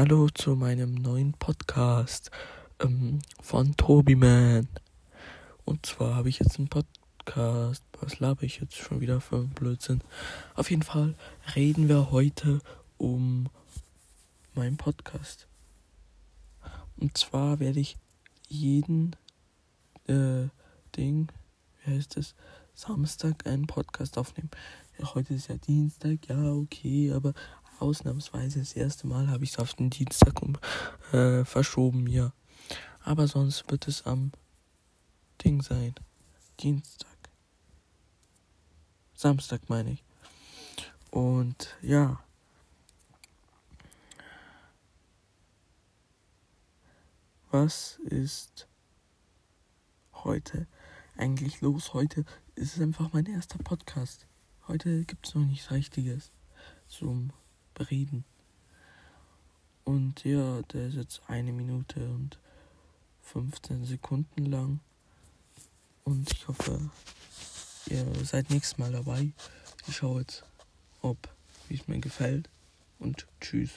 Hallo zu meinem neuen Podcast ähm, von Tobi Man. Und zwar habe ich jetzt einen Podcast. Was laber ich jetzt schon wieder für Blödsinn? Auf jeden Fall reden wir heute um meinen Podcast. Und zwar werde ich jeden äh, Ding, wie heißt es, Samstag einen Podcast aufnehmen. Heute ist ja Dienstag, ja, okay, aber ausnahmsweise das erste Mal habe ich es auf den Dienstag um, äh, verschoben, ja. Aber sonst wird es am Ding sein. Dienstag. Samstag meine ich. Und ja. Was ist heute eigentlich los? Heute ist es einfach mein erster Podcast. Heute gibt es noch nichts Richtiges zum Bereden. Und ja, der ist jetzt eine Minute und 15 Sekunden lang. Und ich hoffe, ihr seid nächstes Mal dabei. Ich schaue jetzt, ob wie es mir gefällt. Und tschüss.